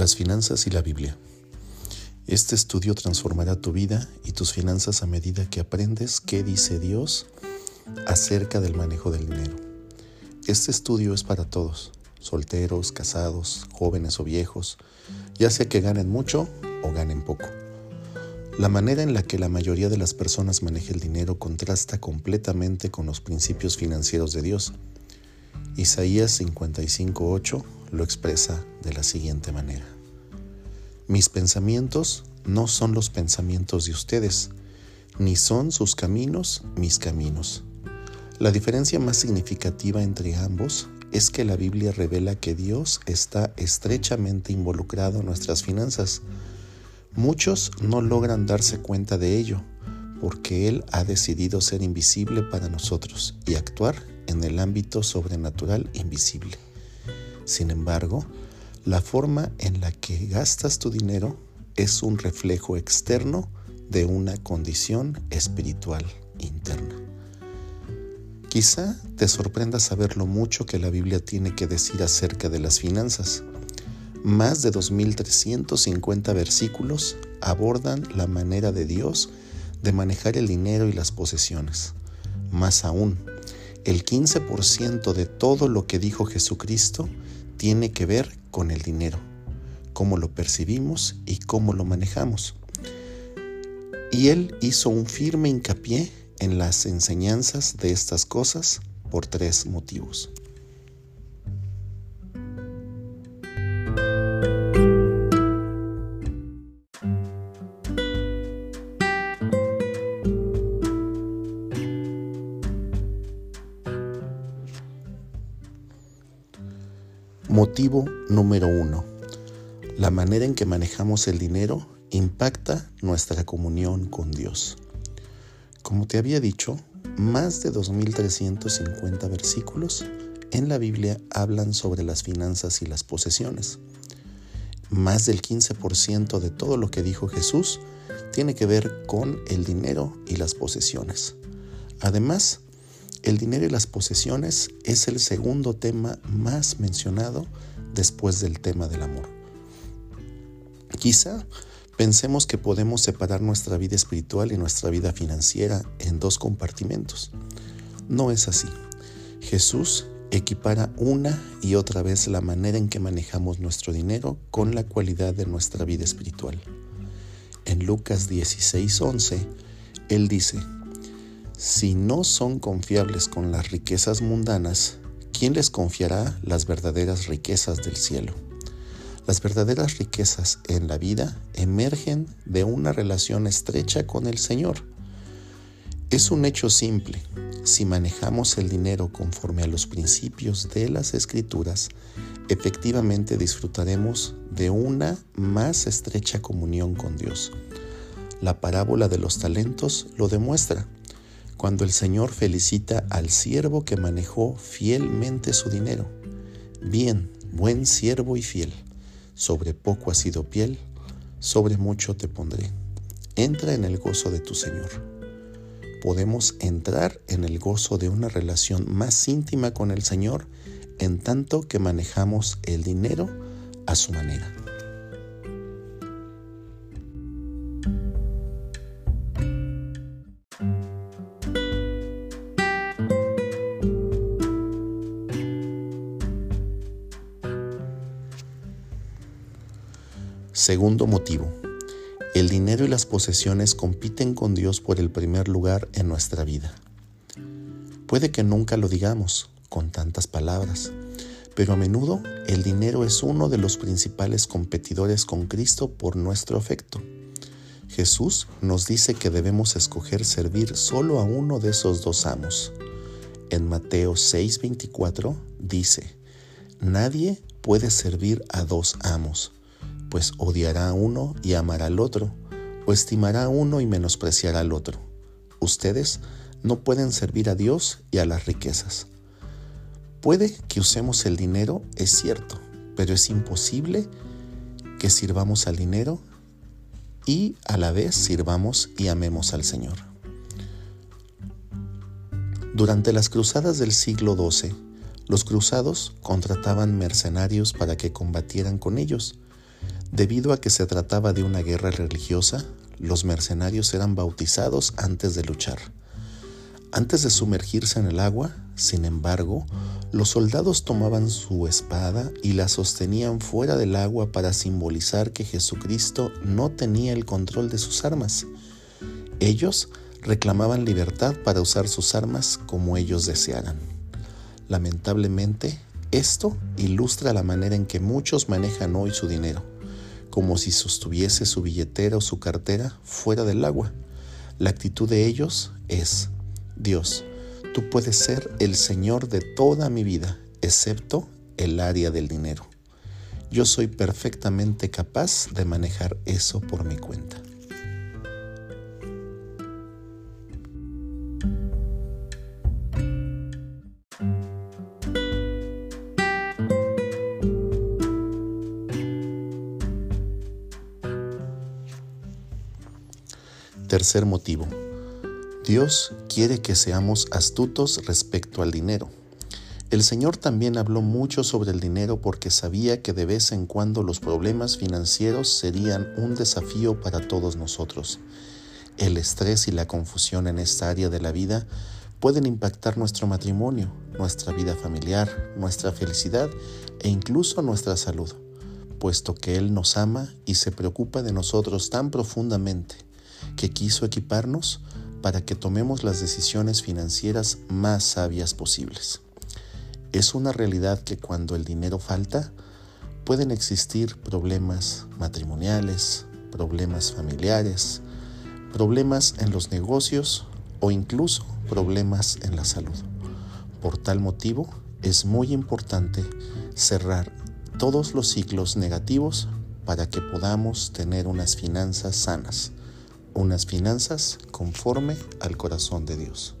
Las finanzas y la Biblia. Este estudio transformará tu vida y tus finanzas a medida que aprendes qué dice Dios acerca del manejo del dinero. Este estudio es para todos, solteros, casados, jóvenes o viejos, ya sea que ganen mucho o ganen poco. La manera en la que la mayoría de las personas maneja el dinero contrasta completamente con los principios financieros de Dios. Isaías 55.8 lo expresa de la siguiente manera. Mis pensamientos no son los pensamientos de ustedes, ni son sus caminos mis caminos. La diferencia más significativa entre ambos es que la Biblia revela que Dios está estrechamente involucrado en nuestras finanzas. Muchos no logran darse cuenta de ello, porque Él ha decidido ser invisible para nosotros y actuar en el ámbito sobrenatural invisible. Sin embargo, la forma en la que gastas tu dinero es un reflejo externo de una condición espiritual interna. Quizá te sorprenda saber lo mucho que la Biblia tiene que decir acerca de las finanzas. Más de 2.350 versículos abordan la manera de Dios de manejar el dinero y las posesiones. Más aún, el 15% de todo lo que dijo Jesucristo tiene que ver con el dinero, cómo lo percibimos y cómo lo manejamos. Y él hizo un firme hincapié en las enseñanzas de estas cosas por tres motivos. Motivo número uno. La manera en que manejamos el dinero impacta nuestra comunión con Dios. Como te había dicho, más de 2.350 versículos en la Biblia hablan sobre las finanzas y las posesiones. Más del 15% de todo lo que dijo Jesús tiene que ver con el dinero y las posesiones. Además, el dinero y las posesiones es el segundo tema más mencionado después del tema del amor. Quizá pensemos que podemos separar nuestra vida espiritual y nuestra vida financiera en dos compartimentos. No es así. Jesús equipara una y otra vez la manera en que manejamos nuestro dinero con la cualidad de nuestra vida espiritual. En Lucas 16:11, Él dice, si no son confiables con las riquezas mundanas, ¿quién les confiará las verdaderas riquezas del cielo? Las verdaderas riquezas en la vida emergen de una relación estrecha con el Señor. Es un hecho simple. Si manejamos el dinero conforme a los principios de las escrituras, efectivamente disfrutaremos de una más estrecha comunión con Dios. La parábola de los talentos lo demuestra cuando el Señor felicita al siervo que manejó fielmente su dinero. Bien, buen siervo y fiel, sobre poco has sido piel, sobre mucho te pondré. Entra en el gozo de tu Señor. Podemos entrar en el gozo de una relación más íntima con el Señor en tanto que manejamos el dinero a su manera. Segundo motivo. El dinero y las posesiones compiten con Dios por el primer lugar en nuestra vida. Puede que nunca lo digamos con tantas palabras, pero a menudo el dinero es uno de los principales competidores con Cristo por nuestro afecto. Jesús nos dice que debemos escoger servir solo a uno de esos dos amos. En Mateo 6:24 dice, Nadie puede servir a dos amos pues odiará a uno y amará al otro, o estimará a uno y menospreciará al otro. Ustedes no pueden servir a Dios y a las riquezas. Puede que usemos el dinero, es cierto, pero es imposible que sirvamos al dinero y a la vez sirvamos y amemos al Señor. Durante las cruzadas del siglo XII, los cruzados contrataban mercenarios para que combatieran con ellos Debido a que se trataba de una guerra religiosa, los mercenarios eran bautizados antes de luchar. Antes de sumergirse en el agua, sin embargo, los soldados tomaban su espada y la sostenían fuera del agua para simbolizar que Jesucristo no tenía el control de sus armas. Ellos reclamaban libertad para usar sus armas como ellos desearan. Lamentablemente, esto ilustra la manera en que muchos manejan hoy su dinero, como si sostuviese su billetera o su cartera fuera del agua. La actitud de ellos es, Dios, tú puedes ser el Señor de toda mi vida, excepto el área del dinero. Yo soy perfectamente capaz de manejar eso por mi cuenta. Tercer motivo. Dios quiere que seamos astutos respecto al dinero. El Señor también habló mucho sobre el dinero porque sabía que de vez en cuando los problemas financieros serían un desafío para todos nosotros. El estrés y la confusión en esta área de la vida pueden impactar nuestro matrimonio, nuestra vida familiar, nuestra felicidad e incluso nuestra salud, puesto que Él nos ama y se preocupa de nosotros tan profundamente que quiso equiparnos para que tomemos las decisiones financieras más sabias posibles. Es una realidad que cuando el dinero falta, pueden existir problemas matrimoniales, problemas familiares, problemas en los negocios o incluso problemas en la salud. Por tal motivo, es muy importante cerrar todos los ciclos negativos para que podamos tener unas finanzas sanas unas finanzas conforme al corazón de Dios.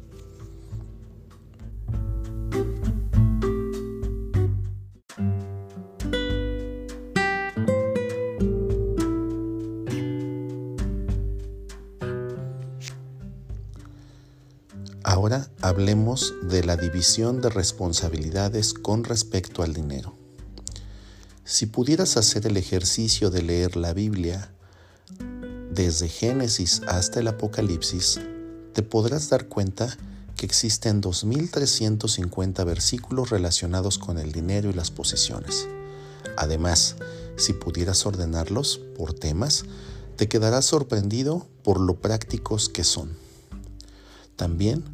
Ahora hablemos de la división de responsabilidades con respecto al dinero. Si pudieras hacer el ejercicio de leer la Biblia desde Génesis hasta el Apocalipsis, te podrás dar cuenta que existen 2.350 versículos relacionados con el dinero y las posesiones. Además, si pudieras ordenarlos por temas, te quedarás sorprendido por lo prácticos que son. También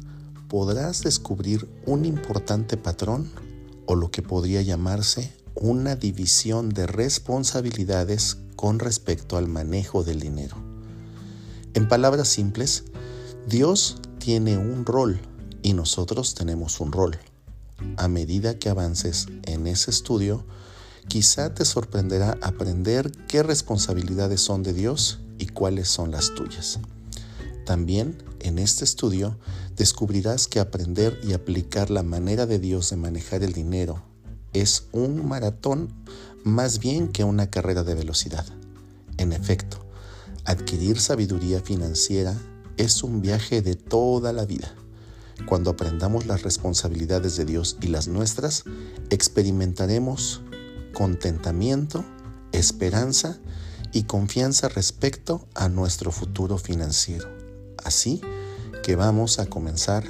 podrás descubrir un importante patrón o lo que podría llamarse una división de responsabilidades con respecto al manejo del dinero. En palabras simples, Dios tiene un rol y nosotros tenemos un rol. A medida que avances en ese estudio, quizá te sorprenderá aprender qué responsabilidades son de Dios y cuáles son las tuyas. También en este estudio descubrirás que aprender y aplicar la manera de Dios de manejar el dinero es un maratón más bien que una carrera de velocidad. En efecto, Adquirir sabiduría financiera es un viaje de toda la vida. Cuando aprendamos las responsabilidades de Dios y las nuestras, experimentaremos contentamiento, esperanza y confianza respecto a nuestro futuro financiero. Así que vamos a comenzar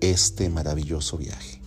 este maravilloso viaje.